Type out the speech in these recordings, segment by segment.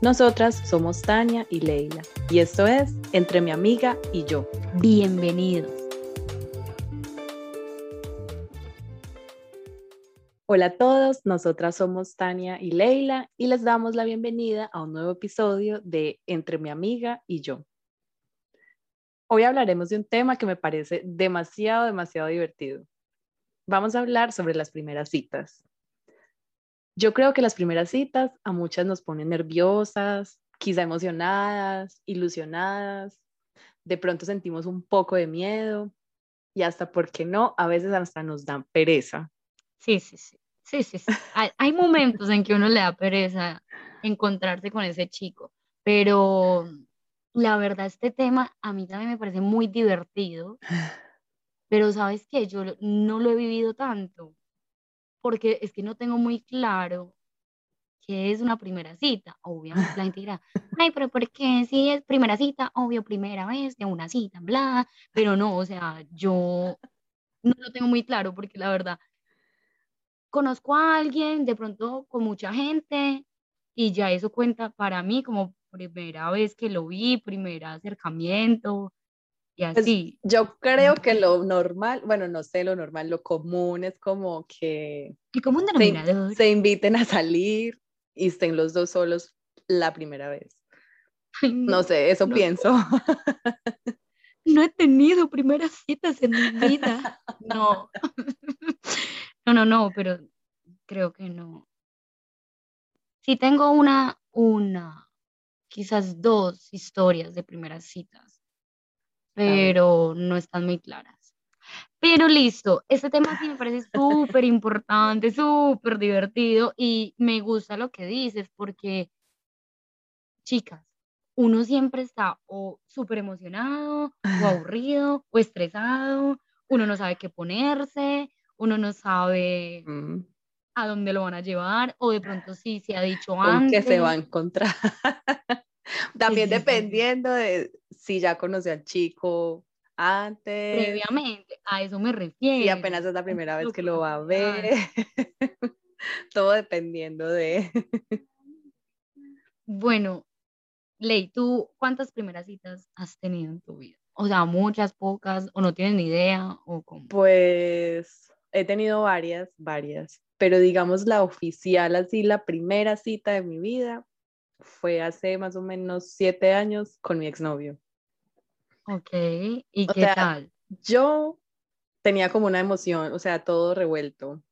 Nosotras somos Tania y Leila y esto es Entre mi amiga y yo. Bienvenidos. Hola a todos, nosotras somos Tania y Leila y les damos la bienvenida a un nuevo episodio de Entre mi amiga y yo. Hoy hablaremos de un tema que me parece demasiado, demasiado divertido. Vamos a hablar sobre las primeras citas. Yo creo que las primeras citas a muchas nos ponen nerviosas, quizá emocionadas, ilusionadas. De pronto sentimos un poco de miedo y hasta, ¿por qué no? A veces hasta nos dan pereza. Sí, sí, sí. Sí, sí, sí. Hay, hay momentos en que uno le da pereza encontrarse con ese chico, pero la verdad este tema a mí también me parece muy divertido, pero sabes que yo no lo he vivido tanto porque es que no tengo muy claro qué es una primera cita. Obviamente la gente dirá, ay, pero ¿por qué si es primera cita? Obvio, primera vez de una cita, bla, pero no, o sea, yo no lo tengo muy claro porque la verdad, conozco a alguien de pronto con mucha gente y ya eso cuenta para mí como primera vez que lo vi, primer acercamiento, y pues, yo creo que lo normal, bueno, no sé, lo normal, lo común es como que el común denominador. Se, se, inviten a salir y estén los dos solos la primera vez. Ay, No sé, eso no pienso. No he tenido primeras citas en mi vida. No. No, no, no, pero creo que no. Sí tengo una, una, quizás dos historias de primeras citas, pero no están muy claras. Pero listo, este tema sí me parece súper importante, súper divertido y me gusta lo que dices porque, chicas, uno siempre está o súper emocionado o aburrido o estresado, uno no sabe qué ponerse, uno no sabe Mm, a dónde lo van a llevar o de pronto sí se ha dicho ¿Con antes. qué se va a encontrar? También sí, sí. dependiendo de si ya conoció al chico antes, Previamente, a eso me refiero. si apenas es la primera vez que lo va a ver. Todo dependiendo de... Bueno, Ley, ¿tú cuántas primeras citas has tenido en tu vida? O sea, muchas, pocas, o no tienes ni idea, o cómo. Pues he tenido varias, varias, pero digamos la oficial, así la primera cita de mi vida fue hace más o menos siete años con mi exnovio. Ok, ¿y O qué sea, tal? Yo tenía como una emoción, o sea, todo revuelto.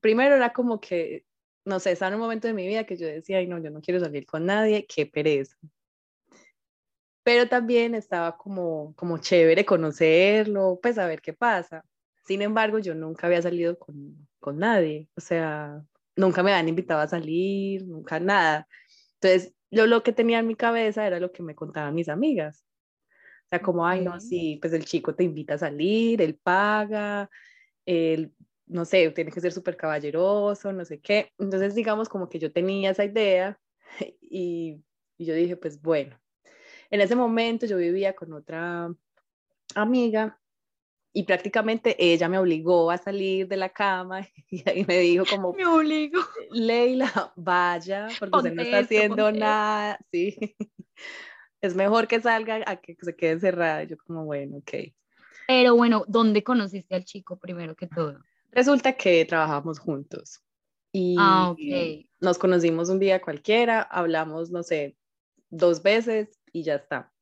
Primero era como que, no sé, estaba en un momento de mi vida que yo decía, ay, no, yo no quiero salir con nadie, qué pereza. Pero también estaba como, como chévere conocerlo, pues a ver qué pasa. Sin embargo, yo nunca había salido con, con nadie, o sea, nunca me habían invitado a salir, nunca nada. Entonces, yo lo que tenía en mi cabeza era lo que me contaban mis amigas. Sea, como, ay, no, sí, pues el chico te invita a salir, él paga, él, no sé, tiene que ser súper caballeroso, no sé qué. Entonces, digamos, como que yo tenía esa idea y, y yo dije, pues bueno, en ese momento yo vivía con otra amiga y prácticamente ella me obligó a salir de la cama y ahí me dijo como, Me obligo. Leila, vaya, porque usted no está esto, haciendo nada, sí. Es mejor que salga a que se quede encerrada. Yo como, bueno, ok. Pero bueno, ¿dónde conociste al chico primero que todo? Resulta que trabajamos juntos y Ah, ok. nos conocimos un día cualquiera, hablamos, no sé, dos veces y ya está.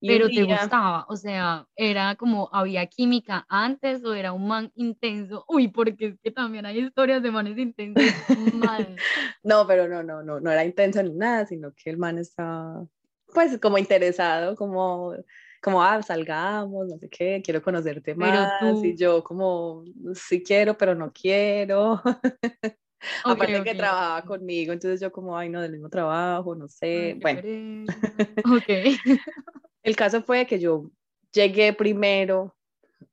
pero te gustaba, o sea, era como, ¿había química antes o era un man intenso? Uy, porque es que también hay historias de manes intensos. no, pero no, no, no, no era intenso ni nada, sino que el man estaba, pues, como interesado, como, como, ah, salgamos, no sé qué, quiero conocerte más, y yo como, sí quiero, pero no quiero. Aparte que trabajaba conmigo, entonces yo como, ay, no, del mismo trabajo, no sé, bueno. ok. El caso fue que yo llegué primero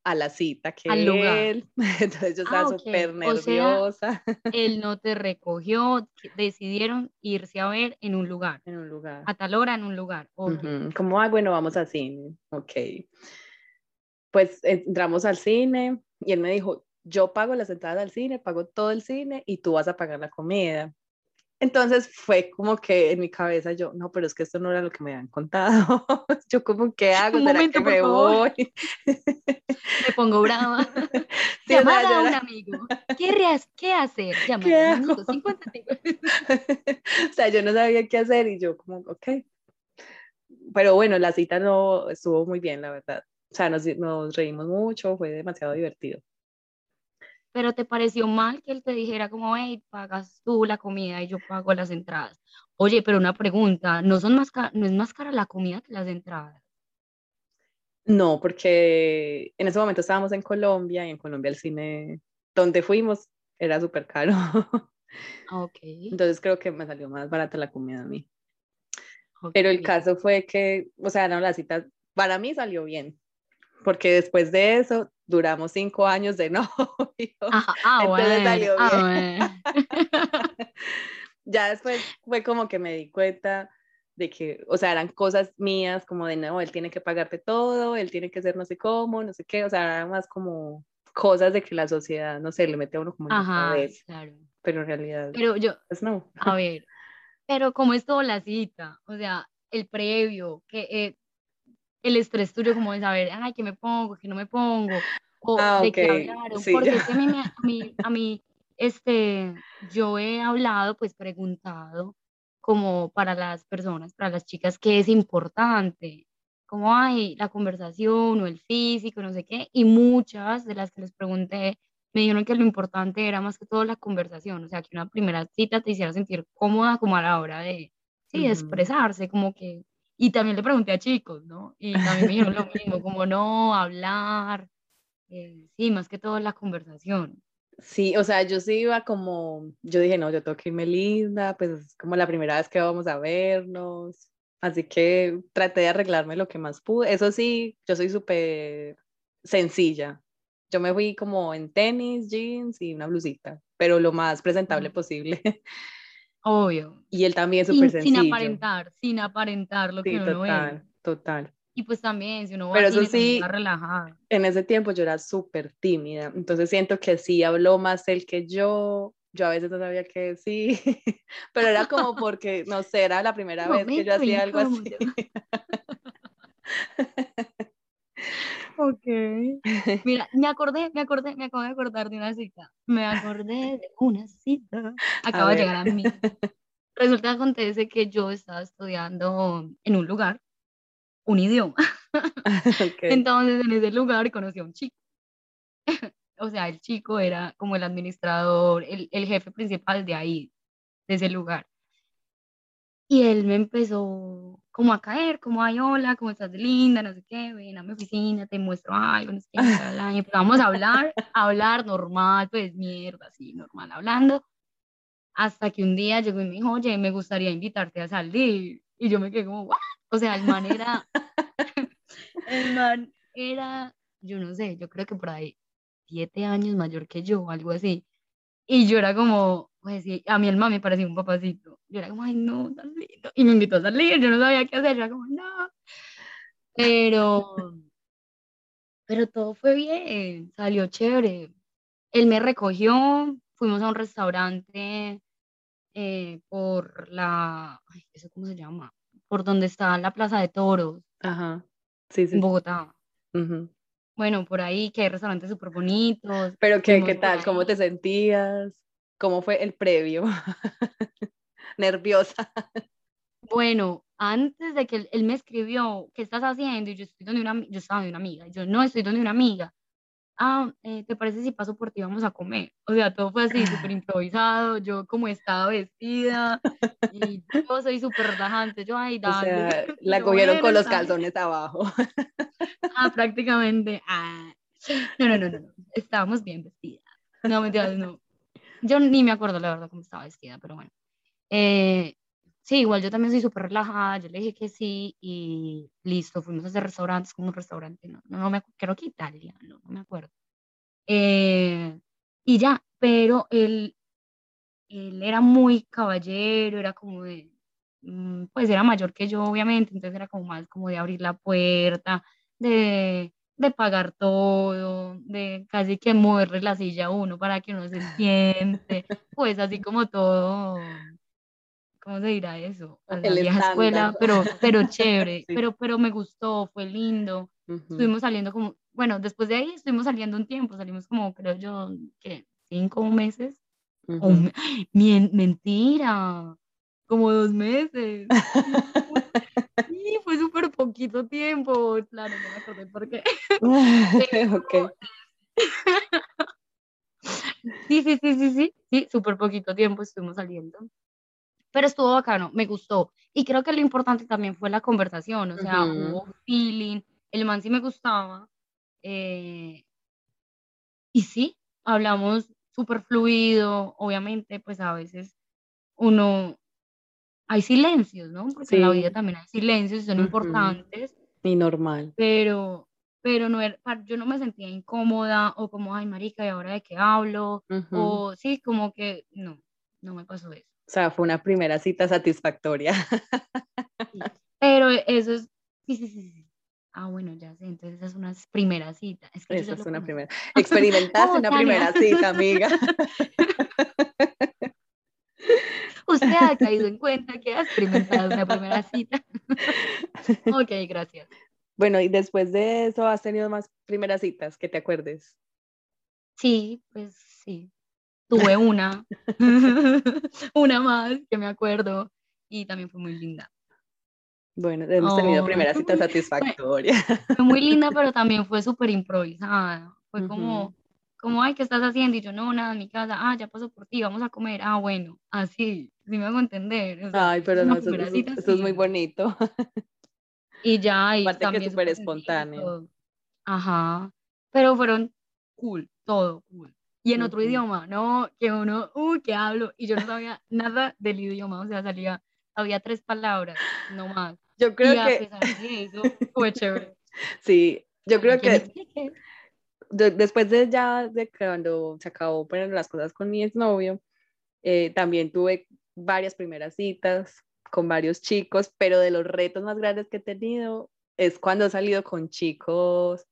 a la cita que él, entonces yo estaba ah, súper nerviosa. él no te recogió, decidieron irse a ver en un lugar. En un lugar. A tal hora en un lugar. Como, ay, bueno, vamos al cine. Ok. Pues entramos al cine y él me dijo, yo pago las entradas al cine, pago todo el cine y tú vas a pagar la comida. Entonces fue como que en mi cabeza yo, no, pero es que esto no era lo que me habían contado. yo como, ¿qué hago? Un momento, que me voy? me pongo brava. Llamar a un amigo. ¿Qué, ¿Qué hacer? Llamar a un amigo. 50, o sea, yo no sabía qué hacer y yo como, ok. Pero bueno, la cita no estuvo muy bien, la verdad. O sea, nos, nos reímos mucho, fue demasiado divertido pero te pareció mal que él te dijera como, hey, pagas tú la comida y yo pago las entradas. Oye, pero una pregunta, ¿no, son más ¿no es más cara la comida que las entradas? No, porque en ese momento estábamos en Colombia y en Colombia el cine donde fuimos era súper caro. Ah, ok. Entonces creo que me salió más barata la comida a mí. Pero el caso fue que, o sea, no, la cita para mí salió bien, porque después de eso duramos cinco años de novio. ah, Entonces salió ah, bien. ya después fue como que me di cuenta de que, o sea, eran cosas mías, como de no, él tiene que pagarte todo, él tiene que ser no sé cómo, no sé qué, o sea, eran más como cosas de que la sociedad, no sé, le mete a uno como en Ajá, claro. Pero en realidad, pero yo, pues no. A ver, pero como es todo la cita, o sea, el previo, que eh, el estrés tuyo como de saber, ay, ¿qué me pongo, qué no me pongo? O ah, de qué hablaron. porque a mí, a, mí, a mí, este, yo he hablado, pues preguntado, como para las personas, para las chicas, qué es importante, como hay la conversación o el físico, no sé qué, y muchas de las que les pregunté me dijeron que lo importante era más que todo la conversación, o sea, que una primera cita te hiciera sentir cómoda como a la hora de, sí, expresarse, como que y también le pregunté a chicos, ¿no? Y también me dijeron lo mismo, como no, hablar, eh, sí, más que todo la conversación. Sí, o sea, yo sí iba como, yo dije, no, yo tengo que irme linda, pues es como la primera vez que vamos a vernos, así que traté de arreglarme lo que más pude. Eso sí, yo soy súper sencilla. Yo me fui como en tenis, jeans y una blusita, pero lo más presentable posible. Obvio. Y él también es súper sencillo. Sin aparentar, sin aparentar lo que uno total. Total. Y pues también, si uno va Pero eso sí, relajada. En ese tiempo yo era súper tímida, entonces siento que sí habló más él que yo. Yo a veces no sabía qué decir, pero era como porque, no sé, era la primera vez que yo hacía algo así. Ok. Mira, me acordé, me acordé, me acabo de acordar de una cita. Me acordé de una cita. Acaba de llegar a mí. Resulta que acontece que yo estaba estudiando en un lugar, un idioma. Entonces, en ese lugar conocí a un chico. o sea, el chico era como el administrador, el, el jefe principal de ahí, de ese lugar. Y él me empezó como a caer, como, ay, hola, ¿cómo estás linda? No sé qué, ven a mi oficina, te muestro algo, no sé qué, y empezamos a hablar, a hablar normal, pues mierda, así, normal, hablando, hasta que un día llegó y me dijo, oye, me gustaría invitarte a salir, y yo me quedé como, ¿what? O sea, el man era, el man era, yo no sé, yo creo que por ahí, siete años mayor que yo, algo así, y yo era como, pues sí, a mí el man me parecía un papacito. Yo era como, ay, no, tan lindo. Y me invitó a salir, yo no sabía qué hacer, yo era como, no. Pero, pero todo fue bien, salió chévere. Él me recogió, fuimos a un restaurante eh, por la, ay, ¿eso cómo se llama? Por donde está la Plaza de Toros. Ajá, sí, sí. En Bogotá. Bueno, por ahí, que hay restaurantes súper bonitos. Pero, ¿qué, ¿qué tal? ¿Cómo te sentías? ¿Cómo fue el previo? Nerviosa. Bueno, antes de que él, me escribió, ¿qué estás haciendo? Y yo, estoy donde una, yo estaba donde una amiga. Y yo, no, estoy donde una amiga. Ah, eh, ¿te parece si paso por ti? Vamos a comer. O sea, todo fue así, súper improvisado. Yo como estaba vestida y yo soy súper relajante. Yo, ay, dale. O sea, la cogieron con los calzones abajo. Ah, prácticamente. Ah. No, no, no, no, no. Estábamos bien vestidas. No, mentiras, no. Yo ni me acuerdo la verdad cómo estaba vestida, pero bueno. Eh, sí, igual yo también soy súper relajada, yo le dije que sí y listo, fuimos a hacer restaurantes, como un restaurante, no, no, me creo que Italia, no, no me acuerdo. Eh, y ya, pero él, él era muy caballero, era como de, mm, pues era mayor que yo, obviamente, entonces era como más como de abrir la puerta, de, de pagar todo, de casi que moverle la silla a uno para que uno se siente, pues así como todo ¿cómo se dirá eso? A la vieja escuela, pero, pero chévere, pero, pero me gustó, fue lindo. Estuvimos saliendo como, bueno, después de ahí estuvimos saliendo un tiempo, salimos como, creo yo, que cinco meses. mentira, como dos meses. poquito tiempo, claro, no me acordé por qué. ok. sí, sí, sí, sí, sí, sí, súper poquito tiempo estuvimos saliendo pero estuvo bacano, me gustó. Y creo que lo importante también fue la conversación, o sea, hubo feeling, el man sí me gustaba. Eh, y sí, hablamos súper fluido, obviamente, pues a veces uno, hay silencios, ¿no? Porque en la vida también hay silencios y son importantes. Y normal. Pero, pero no era, yo no me sentía incómoda o como, ay, marica, ¿y ahora de qué hablo? O sí, como que no, no me pasó eso. O sea, fue una primera cita satisfactoria. Pero eso es, sí, sí, sí, Ah, bueno, ya sé, entonces esa es una primera cita. Es que esa es una primera. Experimentaste una primera cita, amiga. Usted ha caído en cuenta que ha experimentado una primera cita. ok, gracias. Bueno, y después de eso, ¿has tenido más primeras citas que te acuerdes? Sí, pues sí tuve una, una más que me acuerdo y también fue muy linda. Bueno, hemos tenido primera cita satisfactoria. Fue, muy linda, pero también fue súper improvisada. Fue como, como, ay, ¿qué estás haciendo? Y yo, no, nada, en mi casa, ah, ya pasó por ti, vamos a comer. Ah, bueno, así, sí me hago entender. ay, pero no, eso, es muy bonito. Y ya, y Aparte que súper espontáneo. Ajá, pero fueron cool, todo cool y en otro idioma, ¿no? Que uno, uy, ¿qué hablo? Y yo no sabía nada del idioma, o sea, salía, había tres palabras, no más. Yo creo que... A pesar de eso, fue chévere. Sí, yo creo que después de ya, de cuando se acabó poniendo las cosas con mi exnovio, eh, también tuve varias primeras citas con varios chicos, pero de los retos más grandes que he tenido es cuando he salido con chicos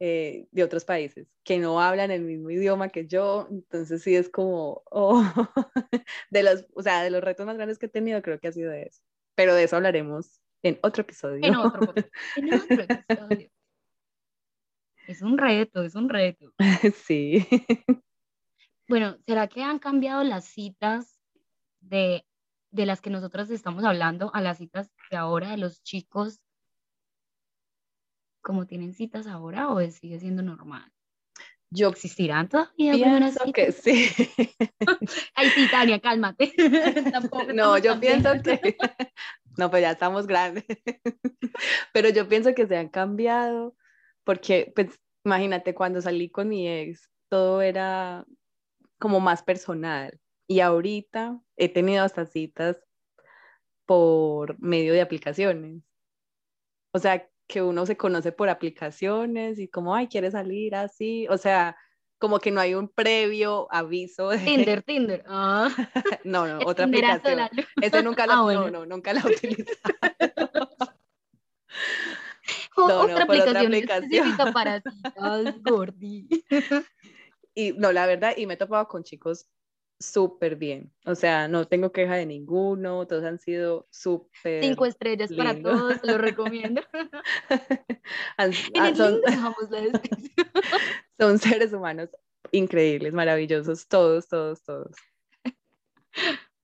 eh, de otros países que no hablan el mismo idioma que yo, entonces sí es como, oh, de los, o sea, de los retos más grandes que he tenido creo que ha sido eso, pero de eso hablaremos en otro episodio. En otro, en otro episodio. Es un reto, es un reto. Sí. Bueno, ¿será que han cambiado las citas de, de las que nosotros estamos hablando a las citas de ahora de los chicos como tienen citas ahora o sigue siendo normal? Yo ¿Existirán todavía pienso que sí. Ay, sí, Tania, cálmate. no, yo pienso que... No, pues ya estamos grandes. Pero yo pienso que se han cambiado porque, pues, imagínate, cuando salí con mi ex, todo era como más personal. Y ahorita he tenido hasta citas por medio de aplicaciones. O sea, que uno se conoce por aplicaciones y como, ay, quiere salir así, o sea, como que no hay un previo aviso. De... Tinder, Tinder. Ah. no, no, otra aplicación. Ese nunca la, ah, no, no, nunca la he no, otra aplicación, otra aplicación. para citas, gordi. Y no, la verdad, y me he topado con chicos súper bien. O sea, no tengo queja de ninguno, todos han sido súper. Cinco estrellas para todos, lo recomiendo. son seres humanos increíbles, maravillosos, todos, todos, todos.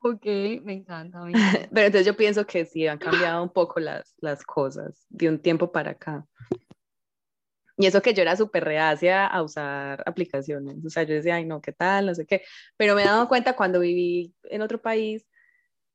Ok, me encanta, me encanta. Pero entonces yo pienso que sí han cambiado un poco las, las cosas de un tiempo para acá. Y eso que yo era súper reacia a usar aplicaciones. O sea, yo decía, ay, no, ¿qué tal? No sé qué. Pero me he dado cuenta cuando viví en otro país,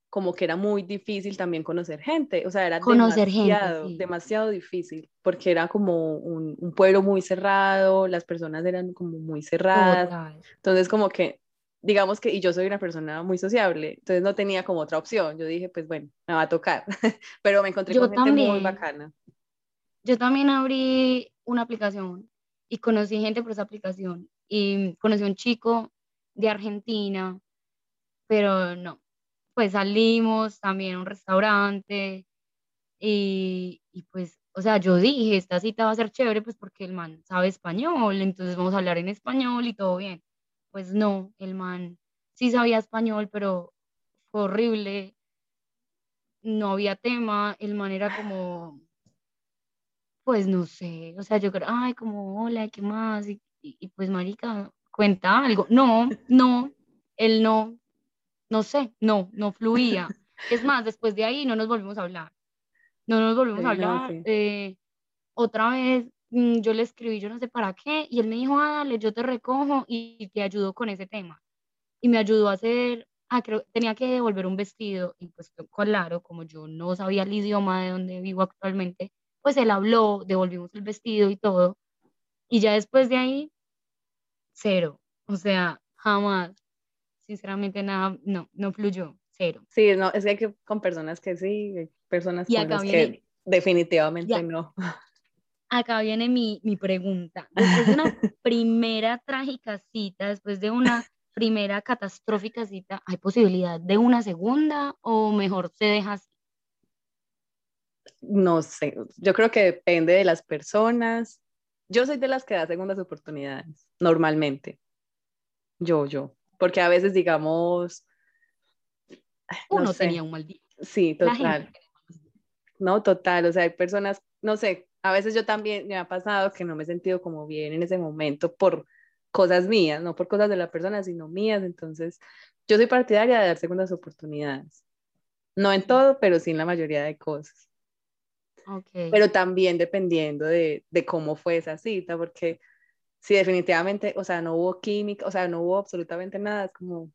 como que era muy difícil también conocer gente. O sea, era conocer demasiado, demasiado difícil, porque era como un, un, pueblo muy cerrado, las personas eran como muy cerradas. Entonces, como que, digamos que, y yo soy una persona muy sociable, entonces no tenía como otra opción. Yo dije, pues bueno, me va a tocar. Pero me encontré con gente muy bacana. Yo también abrí una aplicación y conocí gente por esa aplicación y conocí a un chico de Argentina, pero no, pues salimos también a un restaurante y, y, pues, o sea, yo dije, esta cita va a ser chévere pues porque el man sabe español, entonces vamos a hablar en español y todo bien. Pues no, el man sí sabía español, pero fue horrible, no había tema, el man era como pues no sé, o sea, yo creo, ay, como, hola, ¿qué más? Y, y, pues, marica, cuenta algo. No, no, él no, no sé, no, no fluía. Es más, después de ahí no nos volvimos a hablar. No nos volvimos a hablar. Eh, otra vez mm, yo le escribí, yo no sé para qué, y él me dijo, ah, dale, yo te recojo y te ayudo con ese tema. Y me ayudó a hacer, ah, creo, tenía que devolver un vestido, y pues claro, como yo no sabía el idioma de donde vivo actualmente, pues él habló, devolvimos el vestido y todo. Y ya después de ahí, cero. O sea, jamás. Sinceramente, nada, no, no fluyó, cero. Sí, no, es que hay que con personas que sí, personas con las que definitivamente no. Acá viene mi, mi pregunta. Después de una primera trágica cita, después de una primera catastrófica cita, ¿hay posibilidad de una segunda o mejor se deja así? No sé, yo creo que depende de las personas. Yo soy de las que da segundas oportunidades, normalmente. Yo, yo. Porque a veces, digamos. Uno tenía un mal día. Sí, total. No, total. O sea, hay personas, no sé, a veces yo también me ha pasado que no me he sentido como bien en ese momento por cosas mías, no por cosas de la persona, sino mías. Entonces, yo soy partidaria de dar segundas oportunidades. No en todo, pero sí en la mayoría de cosas. Pero también dependiendo de, de, cómo fue esa cita, porque si definitivamente, o sea, no hubo química, o sea, no hubo absolutamente nada, es como,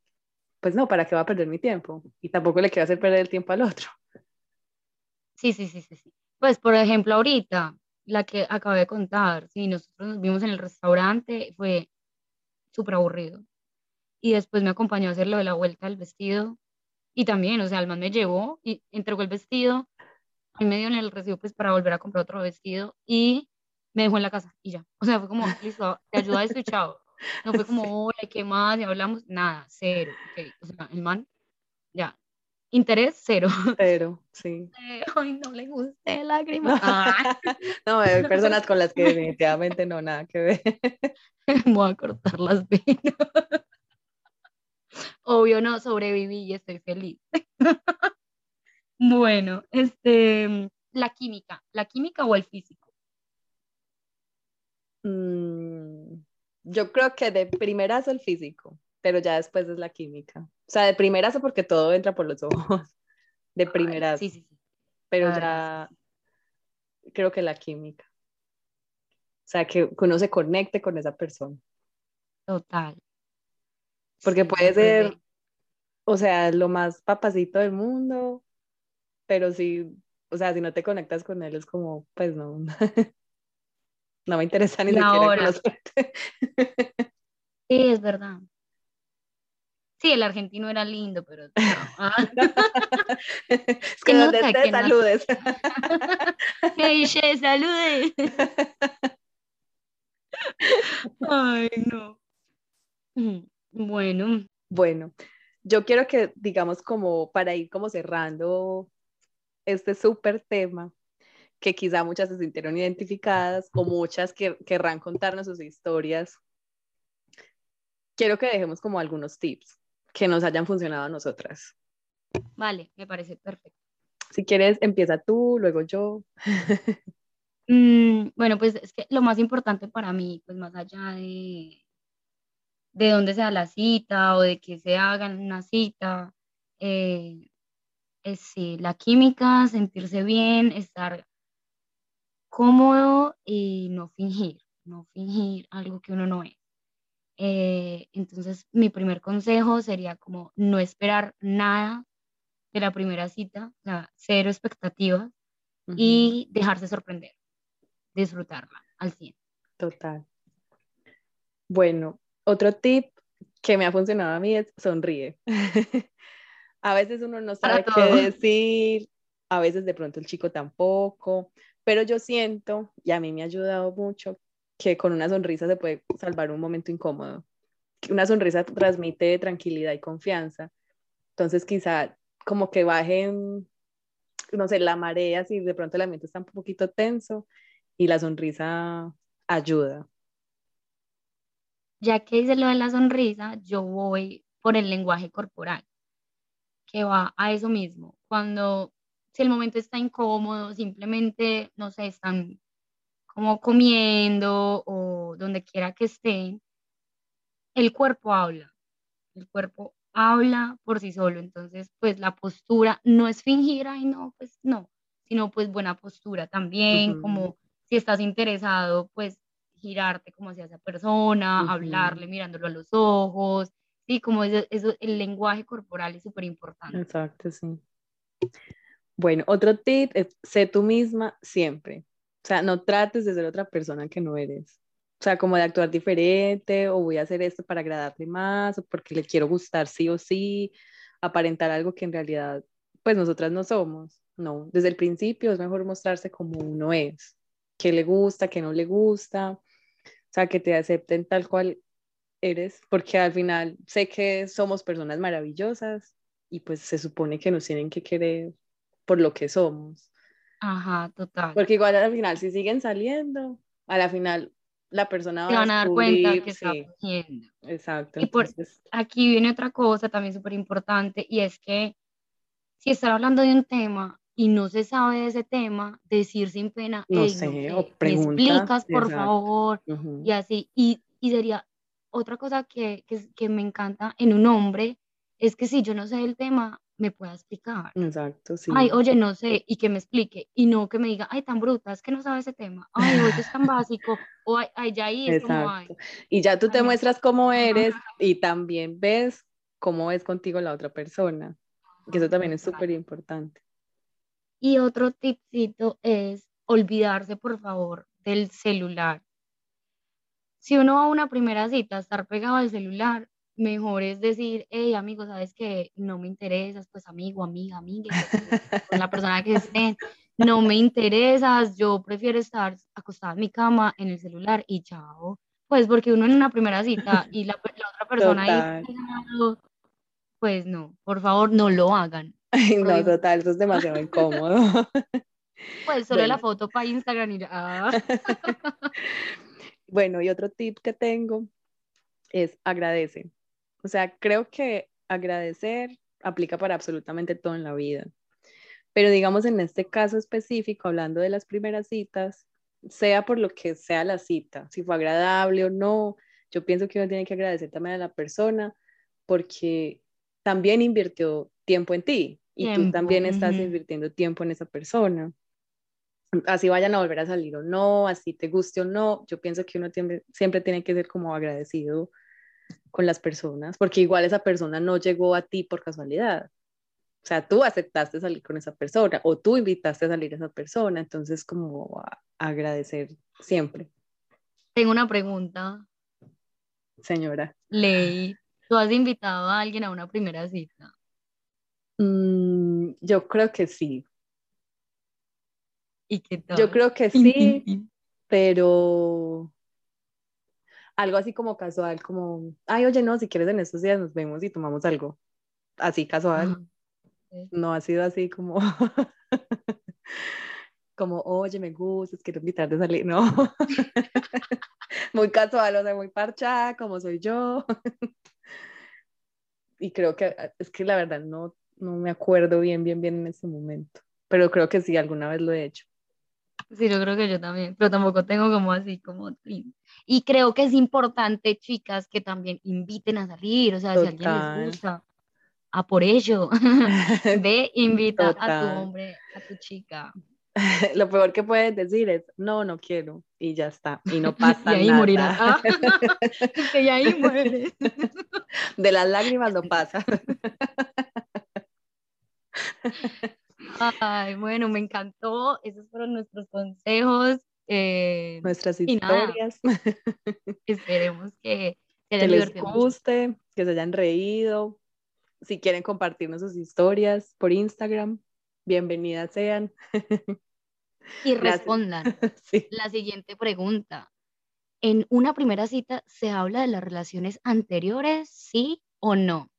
pues no, ¿para qué va a perder mi tiempo? Y tampoco le quiero hacer perder el tiempo al otro. Sí, sí, sí, sí, sí. Pues, por ejemplo, ahorita, la que acabé de contar, sí, nosotros nos vimos en el restaurante, fue súper aburrido. Y después me acompañó a hacer lo de la vuelta del vestido. Y también, o sea, el man me llevó y entregó el vestido y me dio en el recibo pues para volver a comprar otro vestido y me dejó en la casa y ya. O sea, fue como, listo, te ayuda a esto y chao. No fue como, hola, ¿qué más? Y hablamos, nada, cero. Okay. O sea, el man, ya. Interés, cero. Cero, sí. Eh, ay, no le guste lágrimas. no, hay personas con las que definitivamente no, nada que ver. Voy a cortar las venas. Obvio, no, sobreviví y estoy feliz. Bueno, este, la química, la química o el físico. Mm, yo creo que de primerazo el físico, pero ya después es la química. O sea, de primerazo porque todo entra por los ojos. De primerazo. Sí, sí, sí. Pero ya creo que la química. O sea, que, uno se conecte con esa persona. Total. Porque puede ser, o sea, lo más papacito del mundo, pero si, o sea, si no te conectas con él es como, pues no, no me interesa ni siquiera conocerte. sí, es verdad. Sí, el argentino era lindo, pero no. es que no te, saludes. que dice, salude. Ay, no. Mm, bueno. Bueno, yo quiero que, digamos, como para ir como cerrando este súper tema que quizá muchas se sintieron identificadas o muchas que querrán contarnos sus historias. Quiero que dejemos como algunos tips que nos hayan funcionado a nosotras. Vale, me parece perfecto. Si quieres, empieza tú, luego yo. Mm, bueno, pues es que lo más importante para mí, pues más allá de, de dónde sea la cita o de que se hagan una cita, eh, es sí, la química, sentirse bien, estar cómodo y no fingir, no fingir algo que uno no es. Eh, entonces, mi primer consejo sería como no esperar nada de la primera cita, o sea, cero expectativas y dejarse sorprender, disfrutarla al 100. Total. Bueno, otro tip que me ha funcionado a mí es sonríe. a veces uno no sabe qué decir, a veces de pronto el chico tampoco, pero yo siento, y a mí me ha ayudado mucho, que con una sonrisa se puede salvar un momento incómodo. Una sonrisa transmite tranquilidad y confianza. Entonces quizá como que bajen, no sé, la marea si de pronto el ambiente está un poquito tenso y la sonrisa ayuda. Ya que dice lo de la sonrisa, yo voy por el lenguaje corporal, que va a eso mismo. Cuando, si el momento está incómodo, simplemente, no sé, están como comiendo o donde quiera que estén, el cuerpo habla. El cuerpo habla por sí solo. Entonces, pues la postura no es fingir, ay, no, pues no, sino pues buena postura también, como si estás interesado, pues girarte como hacia esa persona, hablarle mirándolo a los ojos, sí, como eso, eso el lenguaje corporal es súper importante. Exacto, sí. Bueno, otro tip es sé tú misma siempre. O sea, no trates de ser otra persona que no eres. O sea, como de actuar diferente, o voy a hacer esto para agradarle más, o porque le quiero gustar sí o sí, aparentar algo que en realidad, pues nosotras no somos. No, desde el principio es mejor mostrarse como uno es, qué le gusta, qué no le gusta, o sea, que te acepten tal cual eres, porque al final sé que somos personas maravillosas y pues se supone que nos tienen que querer por lo que somos. Ajá, total. Porque igual al final, si siguen saliendo, a la final la persona va van a, dar cuenta que está haciendo. Exacto. Y por, aquí viene otra cosa también súper importante y es que si están hablando de un tema y no se sabe de ese tema, decir sin pena, no sé, o preguntas, ¿me explicas por favor? Y así, y, y sería otra cosa que, que, que me encanta en un hombre, es que si yo no sé el tema, me pueda explicar. Exacto, sí. Ay, oye, no sé, y que me explique, y no que me diga, ay, tan bruta, es que no sabe ese tema, ay, oye, es tan básico, o ay, ya ahí es como, ay. Y ya tú te muestras cómo eres y también ves cómo es contigo la otra persona, que eso también es súper importante. Y otro tipcito es olvidarse, por favor, del celular. Si uno va a una primera cita, estar pegado al celular mejor es decir, hey amigo, sabes que no me interesas, pues amigo, amiga, amiga, con la persona que esté, no me interesas, yo prefiero estar acostada en mi cama, en el celular y chao. Pues porque uno en una primera cita y la, otra persona ahí, pues no, por favor, no lo hagan. no, total, eso es demasiado incómodo. Pues solo la foto para Instagram y ya. bueno, y otro tip que tengo es agradece. O sea, creo que agradecer aplica para absolutamente todo en la vida. Pero digamos en este caso específico, hablando de las primeras citas, sea por lo que sea la cita, si fue agradable o no, yo pienso que uno tiene que agradecer también a la persona porque también invirtió tiempo en ti y tú también estás invirtiendo tiempo en esa persona. Así vayan a volver a salir o no, así te guste o no, yo pienso que uno siempre tiene que ser como agradecido con las personas, porque igual esa persona no llegó a ti por casualidad. O sea, tú aceptaste salir con esa persona o tú invitaste a salir a esa persona, entonces como agradecer siempre. Tengo una pregunta. Señora. Ley, ¿tú has invitado a alguien a una primera cita? Mm, yo creo que sí. Yo creo que sí, pero algo así como casual, como, ay, oye, no, si quieres en estos días nos vemos y tomamos algo. Así casual. No ha sido así como, como, oye, me gustas, quiero invitarte a salir. No. muy casual, o sea, muy parchada, como soy yo. y creo que es que la verdad no, no me acuerdo bien, bien, bien en ese momento. Pero creo que sí, alguna vez lo he hecho. Sí, yo creo que yo también, pero tampoco tengo como así, como... Y creo que es importante, chicas, que también inviten a salir, o sea, si a alguien les gusta, a por ello. Ve, invita a tu hombre, a tu chica. Lo peor que puedes decir es, no, no quiero, y ya está, y no pasa y ahí nada. morirá. y ahí muere. De las lágrimas no pasa. Ay, bueno, me encantó. Esos fueron nuestros consejos. Eh, Nuestras historias. esperemos que, se que les mucho. guste, que se hayan reído. Si quieren compartirnos sus historias por Instagram, bienvenidas sean. Y respondan. Sí. La siguiente pregunta. ¿En una primera cita se habla de las relaciones anteriores, sí o no?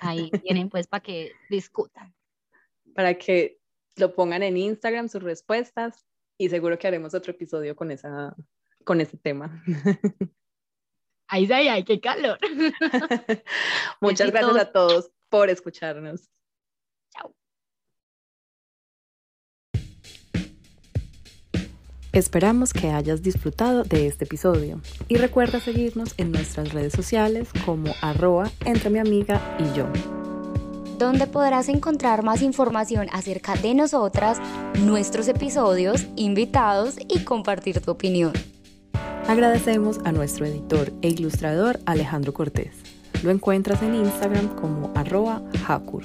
Ahí tienen pues para que discutan. Para que lo pongan en Instagram sus respuestas y seguro que haremos otro episodio con, esa, con ese tema. Ahí sí, ay, qué calor. Muchas gracias a todos por escucharnos. Chao. Esperamos que hayas disfrutado de este episodio y recuerda seguirnos en nuestras redes sociales como arroba entre mi amiga y yo. Donde podrás encontrar más información acerca de nosotras, nuestros episodios, invitados y compartir tu opinión. Agradecemos a nuestro editor e ilustrador Alejandro Cortés. Lo encuentras en Instagram como arroba hakur.